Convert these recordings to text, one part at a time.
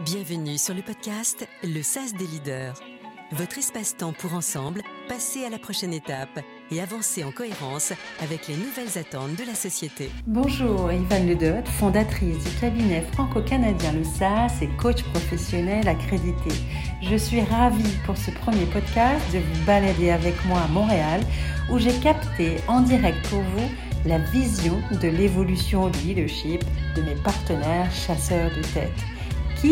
Bienvenue sur le podcast Le SAS des leaders. Votre espace-temps pour ensemble passer à la prochaine étape et avancer en cohérence avec les nouvelles attentes de la société. Bonjour, Yvan Ledot, fondatrice du cabinet franco-canadien Le SAS et coach professionnel accrédité. Je suis ravie pour ce premier podcast de vous balader avec moi à Montréal où j'ai capté en direct pour vous la vision de l'évolution du leadership de mes partenaires chasseurs de tête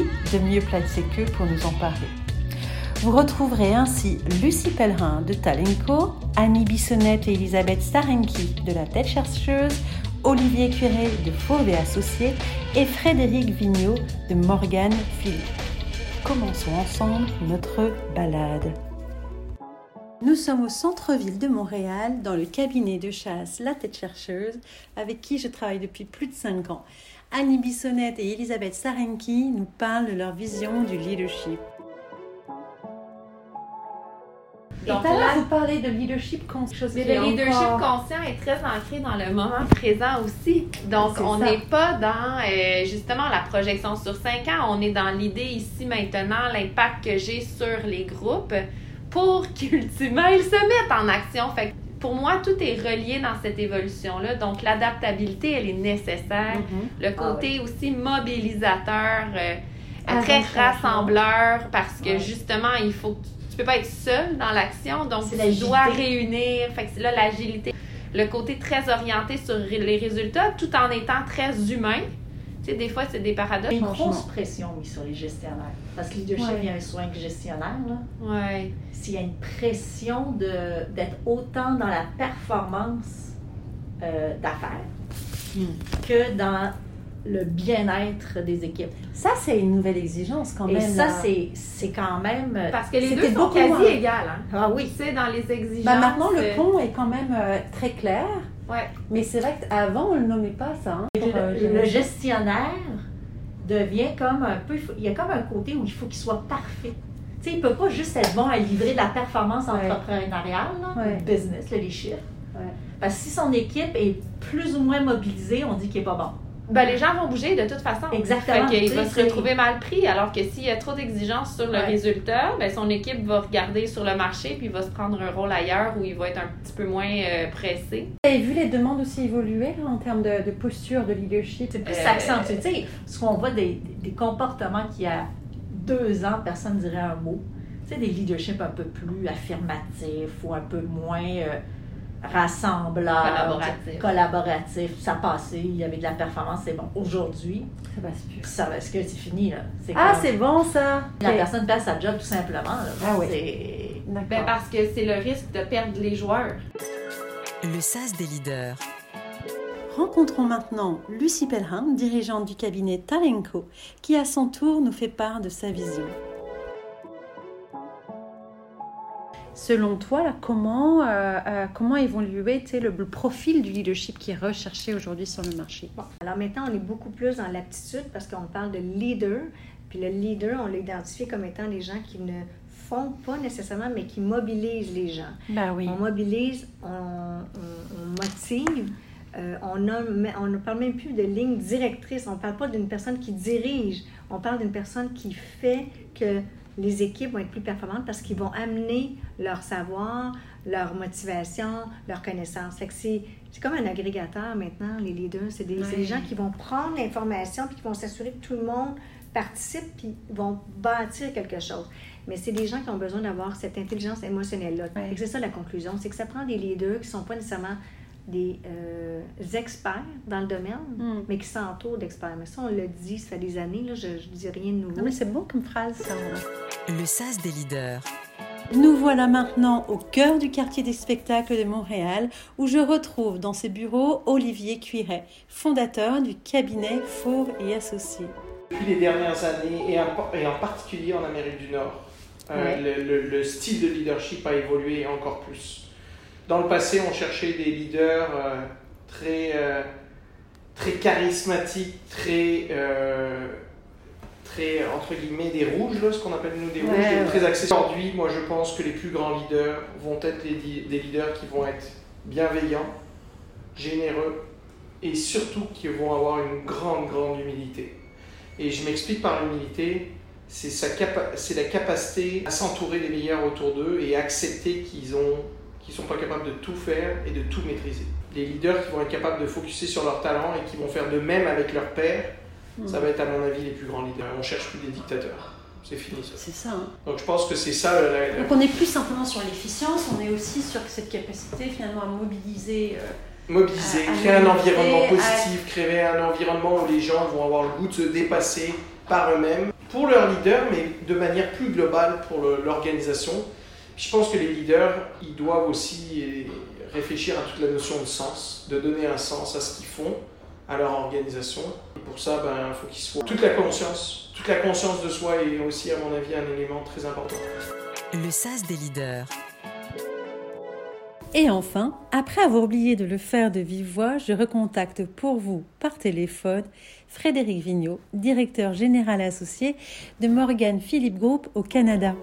de mieux placé qu'eux pour nous en parler Vous retrouverez ainsi Lucie Pellerin de Talenco, Annie Bissonnette et Elisabeth Starenki de la Tête Chercheuse, Olivier Curé de Fauve et Associés et Frédéric Vigneault de Morgane Philippe. Commençons ensemble notre balade. Nous sommes au centre-ville de Montréal, dans le cabinet de chasse La Tête Chercheuse, avec qui je travaille depuis plus de 5 ans. Annie Bissonnette et Elisabeth Sarenki nous parlent de leur vision du leadership. Et là- vous parlez de leadership conscient. Mais le leadership conscient est très ancré dans le moment présent aussi. Donc, on n'est pas dans euh, justement la projection sur cinq ans. On est dans l'idée ici maintenant, l'impact que j'ai sur les groupes pour qu'ultimement ils se mettent en action. Fait que pour moi, tout est relié dans cette évolution-là. Donc, l'adaptabilité, elle est nécessaire. Mhm. Le côté aussi mobilisateur, euh, Ah, très rassembleur, parce que Ouais. justement, il faut que tu, tu peux pas être seul dans l'action, donc C'est tu l'agilité. dois réunir. Fait que c'est là l'agilité. Le côté très orienté sur les résultats, tout en étant très humain. Tu sais, des fois, c'est des paradoxes. Il y a une grosse pression mise sur les gestionnaires. Parce que le leadership Ouais. vient soin que gestionnaire. Là. Ouais. S'il y a une pression de- d'être autant dans la performance euh, d'affaires Hmm. que dans le bien-être des équipes. Ça, c'est une nouvelle exigence quand Et même. ça, là. c'est c'est quand même... euh, Parce que les deux sont beaucoup quasi moins. égales. Hein. Ah oui, C'est dans les exigences. Bah, maintenant, le euh, pont est quand même euh, très clair. Ouais. Mais c'est vrai qu'avant, on ne le nommait pas ça. hein, pour, euh, le, ça. gestionnaire devient comme un peu... Il y a comme un côté où il faut qu'il soit parfait. Tu sais, il ne peut pas juste être bon à livrer de la performance Ouais. entrepreneuriale, là, Ouais. le business, là, les chiffres. Parce que si son équipe est plus ou moins mobilisée, on dit qu'il n'est pas bon. Ben, les gens vont bouger de toute façon. Exactement. Fait Tu va se retrouver mal pris, alors que s'il y a trop d'exigences sur le Ouais. résultat, ben, son équipe va regarder sur le marché puis il va se prendre un rôle ailleurs où il va être un petit peu moins euh, pressé. Vous avez vu les demandes aussi évoluer là, en termes de, de posture, de leadership? C'est plus Euh, accentué. Tu sais, ce qu'on voit des, des comportements qui, a deux ans, personne ne dirait un mot. Tu sais, des leaderships un peu plus affirmatifs ou un peu moins euh, rassembleurs. Collaboratif. Ça passait, il y avait de la performance, c'est bon. Aujourd'hui, Ça passe plus. ça que c'est fini, là? Ah, c'est bon ça La personne perd sa job tout simplement. Là. Ah oui. Ben, parce que c'est le risque de perdre les joueurs. Le SAS des leaders. Rencontrons maintenant Lucie Pellerin, dirigeante du cabinet Talenco, qui à son tour nous fait part de sa vision. Selon toi, là, comment, euh, euh, comment évoluer le, le profil du leadership qui est recherché aujourd'hui sur le marché? Bon, alors maintenant, on est beaucoup plus dans l'aptitude parce qu'on parle de leader. Puis le leader, on l'identifie comme étant les gens qui ne font pas nécessairement, mais qui mobilisent les gens. Ben oui. On mobilise, on, on- on motive. euh, on ne parle même plus de ligne directrice. On ne parle pas d'une personne qui dirige. On parle d'une personne qui fait que les équipes vont être plus performantes parce qu'ils vont amener leur savoir, leur motivation, leur connaissance. C'est, comme un agrégateur maintenant, les leaders. C'est des, des gens qui vont prendre l'information puis qui vont s'assurer que tout le monde participe puis vont bâtir quelque chose. Mais c'est des gens qui ont besoin d'avoir cette intelligence émotionnelle-là. C'est ça la conclusion, c'est que ça prend des leaders qui ne sont pas nécessairement des euh, experts dans le domaine, Hmm. mais qui s'entourent d'experts. Mais ça, on le dit, ça fait des années, là, je ne dis rien de nouveau. Non, mais c'est bon comme phrase ça. Le SAS des leaders. Nous voilà maintenant au cœur du quartier des spectacles de Montréal, où je retrouve dans ses bureaux Olivier Cuiret, fondateur du cabinet Fauve et Associés. Depuis les dernières années, et en, et en particulier en Amérique du Nord, euh, Ouais. le, le- le style de leadership a évolué encore plus. Dans le passé, on cherchait des leaders euh, très, euh, très charismatiques, très, euh, très, entre guillemets, des rouges, là, ce qu'on appelle nous des rouges, Ouais, des ouais. très axés. Aujourd'hui, moi je pense que les plus grands leaders vont être les des leaders qui vont être bienveillants, généreux et surtout qui vont avoir une grande, grande humilité. Et je m'explique par l'humilité, c'est capa- c'est la capacité à s'entourer des meilleurs autour d'eux et accepter qu'ils ont qu'ils sont pas capables de tout faire et de tout maîtriser. Les leaders qui vont être capables de focuser sur leurs talents et qui vont faire de même avec leurs pairs, ça va être à mon avis les plus grands leaders. On cherche plus des dictateurs. C'est fini ça. C'est ça. hein. Donc je pense que c'est ça la- Donc on n'est plus simplement sur l'efficience, on est aussi sur cette capacité finalement à mobiliser. euh, mobiliser, à- à créer un environnement à- positif, créer un environnement où les gens vont avoir le goût de se dépasser par eux-mêmes, pour leur leader, mais de manière plus globale pour l'organisation. Je pense que les leaders, ils doivent aussi euh, réfléchir à toute la notion de sens, de donner un sens à ce qu'ils font, à leur organisation. Pour ça, ben, il faut qu'ils soient... Toute la conscience, toute la conscience de soi est aussi, à mon avis, un élément très important. Le sas des leaders. Et enfin, après avoir oublié de le faire de vive voix, je recontacte pour vous par téléphone Frédéric Vigneault, directeur général associé de Morgan Philip Group au Canada.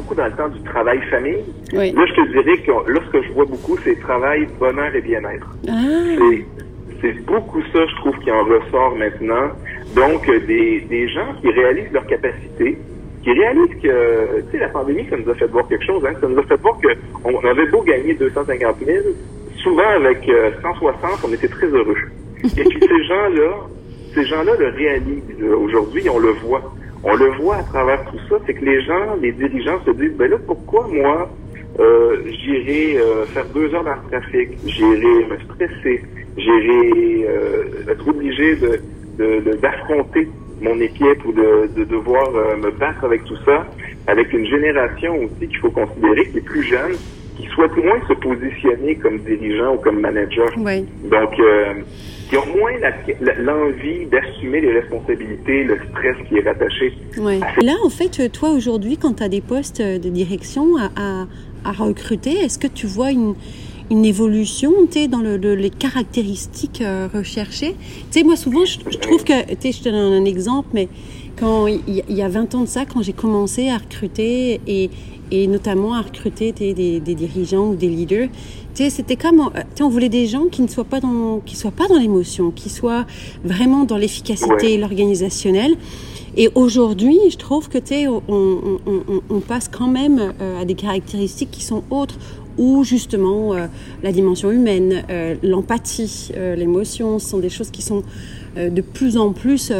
Beaucoup dans le temps du travail-famille. Oui. Là, je te dirais que là, ce que je vois beaucoup, c'est travail, bonheur et bien-être. Ah, C'est, beaucoup ça, je trouve, qui en ressort maintenant. Donc, euh, des, des gens qui réalisent leurs capacités, qui réalisent que, tu sais, la pandémie, ça nous a fait voir quelque chose, hein. Ça nous a fait voir qu'on on avait beau gagner 250 000, souvent avec euh, 160, on était très heureux. Et puis ces gens-là, ces gens-là le réalisent là, aujourd'hui, on le voit. On le voit à travers tout ça, c'est que les gens, les dirigeants se disent, ben là, pourquoi moi, euh, j'irai euh, faire deux heures dans le trafic, j'irai me stresser, j'irai euh, être obligé de, de- de- d'affronter mon équipe ou de, de devoir euh, me battre avec tout ça, avec une génération aussi qu'il faut considérer qui est plus jeune, qui souhaite moins se positionner comme dirigeant ou comme manager. oui. Donc, qui ont moins l'envie d'assumer les responsabilités, le stress qui est rattaché. Ouais. Là, en fait, toi, aujourd'hui, quand tu as des postes de direction à, à, à recruter, est-ce que tu vois une, une évolution tu sais, dans le, le- les caractéristiques euh, recherchées? Tu sais, moi, souvent, je, je trouve que, tu sais, je te donne un exemple, mais quand il y, a 20 ans de ça, quand j'ai commencé à recruter et, et notamment à recruter des, des, des dirigeants ou des leaders, tu sais, c'était comme, euh, tu sais, on voulait des gens qui ne soient pas dans, qui soient pas dans l'émotion, qui soient vraiment dans l'efficacité, l'organisationnel. Et aujourd'hui, je trouve que tu sais, on, on, on, on passe quand même euh, à des caractéristiques qui sont autres, où justement euh, la dimension humaine, euh, l'empathie, euh, l'émotion, ce sont des choses qui sont de plus en plus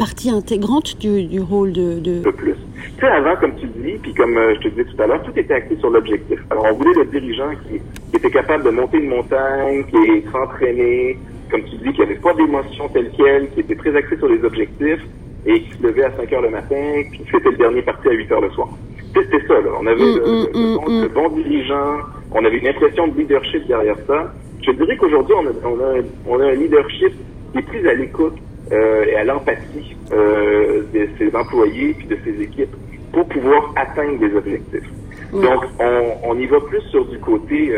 partie intégrante du, du rôle de, de... peu plus. Tu sais, avant, comme tu dis, puis comme euh, je te disais tout à l'heure, tout était axé sur l'objectif. Alors, on voulait le dirigeant qui, qui était capable de monter une montagne, qui est s'entraîner, comme tu dis, qui avait pas d'émotion telle quelle, qui était très axé sur les objectifs et qui se levait à 5 heures le matin, puis qui c'était le dernier parti à 8 heures le soir. C'était ça, là. On avait Mm, le, le- mm, le bon, mm, le bon dirigeant, on avait une impression de leadership derrière ça. Je dirais qu'aujourd'hui, on a, on, a, on a un leadership qui est plus à l'écoute euh, et à l'empathie euh, de ses employés puis de ses équipes pour pouvoir atteindre des objectifs. Donc, on, on y va plus sur du côté,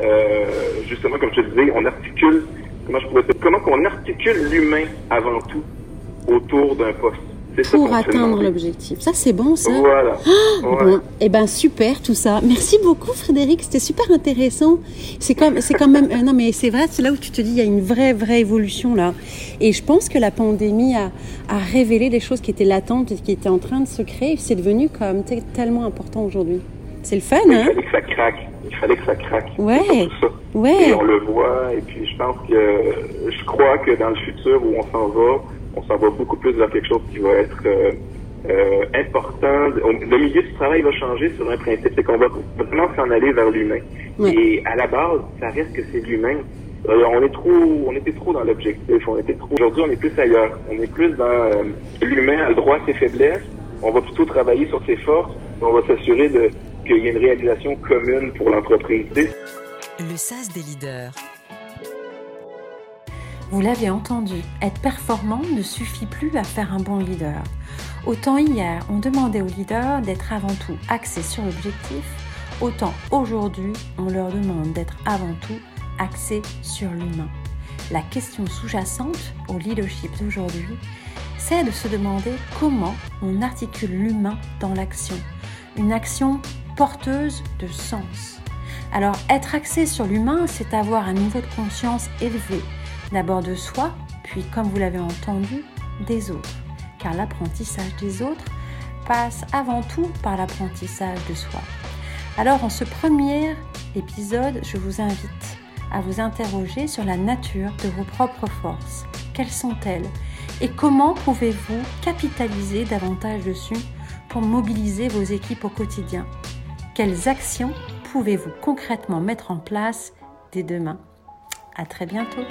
euh, justement, comme je te disais, on articule, comment je pourrais dire, comment qu'on articule l'humain avant tout autour d'un poste. Pour atteindre l'objectif. Ça, c'est bon, ça. Voilà. Ouais. Bon, eh ben super tout ça. Merci beaucoup Frédéric, c'était super intéressant. C'est comme c'est quand même euh, non mais c'est vrai, c'est là où tu te dis il y a une vraie vraie évolution là. Et je pense que la pandémie a, a révélé des choses qui étaient latentes et qui étaient en train de se créer. C'est devenu comme tellement important aujourd'hui. C'est le fun Il hein fallait que ça craque. Il fallait que ça craque. Ouais. Ça. Et Ouais. on le voit, et puis je pense que je crois que dans le futur où on s'en va, on s'en va beaucoup plus vers quelque chose qui va être euh, euh, important. On- Le milieu du travail va changer sur un principe, c'est qu'on va vraiment s'en aller vers l'humain. Ouais. Et à la base, ça reste que c'est l'humain. Euh, on est trop, on était trop dans l'objectif, on était trop. Aujourd'hui, on est plus ailleurs. On est plus dans euh, l'humain a le droit à ses faiblesses. On va plutôt travailler sur ses forces. On va s'assurer de qu'il y ait une réalisation commune pour l'entreprise. Le sas des leaders. Vous l'avez entendu, être performant ne suffit plus à faire un bon leader. Autant hier, on demandait aux leaders d'être avant tout axés sur l'objectif, autant aujourd'hui, on leur demande d'être avant tout axés sur l'humain. La question sous-jacente au leadership d'aujourd'hui, c'est de se demander comment on articule l'humain dans l'action. Une action porteuse de sens. Alors, être axé sur l'humain, c'est avoir un niveau de conscience élevé D'abord de soi, puis comme vous l'avez entendu, des autres. Car l'apprentissage des autres passe avant tout par l'apprentissage de soi. Alors en ce premier épisode, je vous invite à vous interroger sur la nature de vos propres forces. Quelles sont-elles? Et comment pouvez-vous capitaliser davantage dessus pour mobiliser vos équipes au quotidien? Quelles actions pouvez-vous concrètement mettre en place dès demain? À très bientôt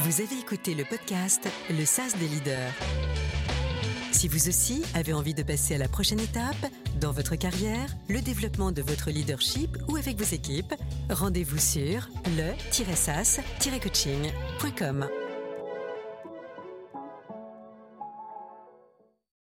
Vous avez écouté le podcast Le SAS des leaders. Si vous aussi avez envie de passer à la prochaine étape dans votre carrière, le développement de votre leadership ou avec vos équipes, rendez-vous sur le-sas-coaching.com.